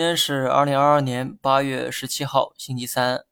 今天是二零二二年八月十七号，星期三，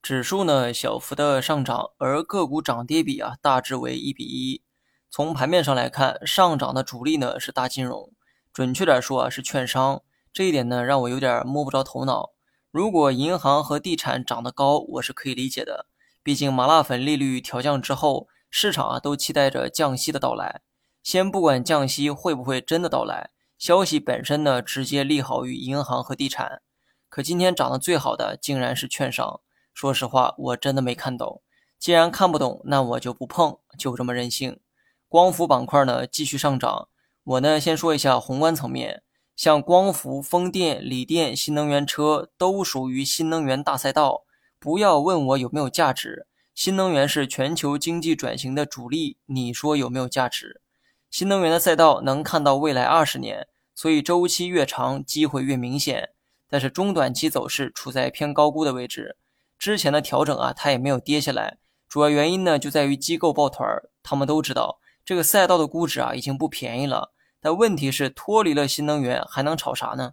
指数呢小幅的上涨，而个股涨跌比啊大致为一比一。从盘面上来看，上涨的主力呢是大金融，准确点说啊是券商。这一点呢让我有点摸不着头脑。如果银行和地产涨得高，我是可以理解的，毕竟麻辣粉利率调降之后，市场啊都期待着降息的到来。先不管降息会不会真的到来。消息本身呢，直接利好于银行和地产，可今天涨得最好的竟然是券商。说实话，我真的没看懂。既然看不懂，那我就不碰，就这么任性。光伏板块呢继续上涨。我呢先说一下宏观层面，像光伏、风电、锂电、新能源车都属于新能源大赛道。不要问我有没有价值，新能源是全球经济转型的主力，你说有没有价值？新能源的赛道能看到未来二十年。所以周期越长，机会越明显。但是中短期走势处在偏高估的位置。之前的调整啊，它也没有跌下来。主要原因呢，就在于机构抱团儿。他们都知道这个赛道的估值啊，已经不便宜了。但问题是，脱离了新能源，还能炒啥呢？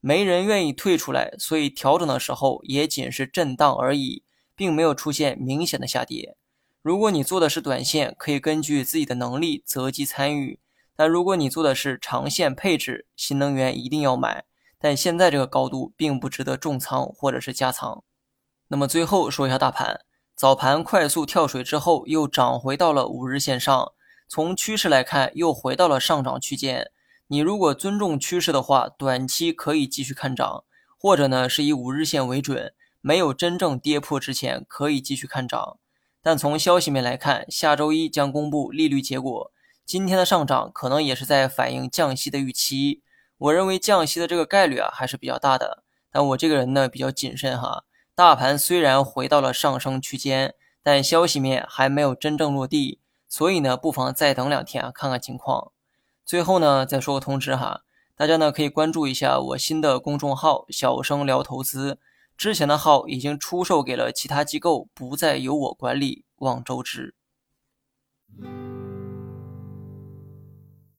没人愿意退出来。所以调整的时候也仅是震荡而已，并没有出现明显的下跌。如果你做的是短线，可以根据自己的能力择机参与。但如果你做的是长线配置，新能源一定要买。但现在这个高度并不值得重仓或者是加仓。那么最后说一下大盘，早盘快速跳水之后又涨回到了五日线上，从趋势来看又回到了上涨区间。你如果尊重趋势的话，短期可以继续看涨，或者呢是以五日线为准，没有真正跌破之前可以继续看涨。但从消息面来看，下周一将公布利率结果。今天的上涨可能也是在反映降息的预期，我认为降息的这个概率啊还是比较大的。但我这个人呢比较谨慎哈，大盘虽然回到了上升区间，但消息面还没有真正落地，所以呢不妨再等两天啊看看情况。最后呢再说个通知哈，大家呢可以关注一下我新的公众号“小生聊投资”，之前的号已经出售给了其他机构，不再由我管理，望周知。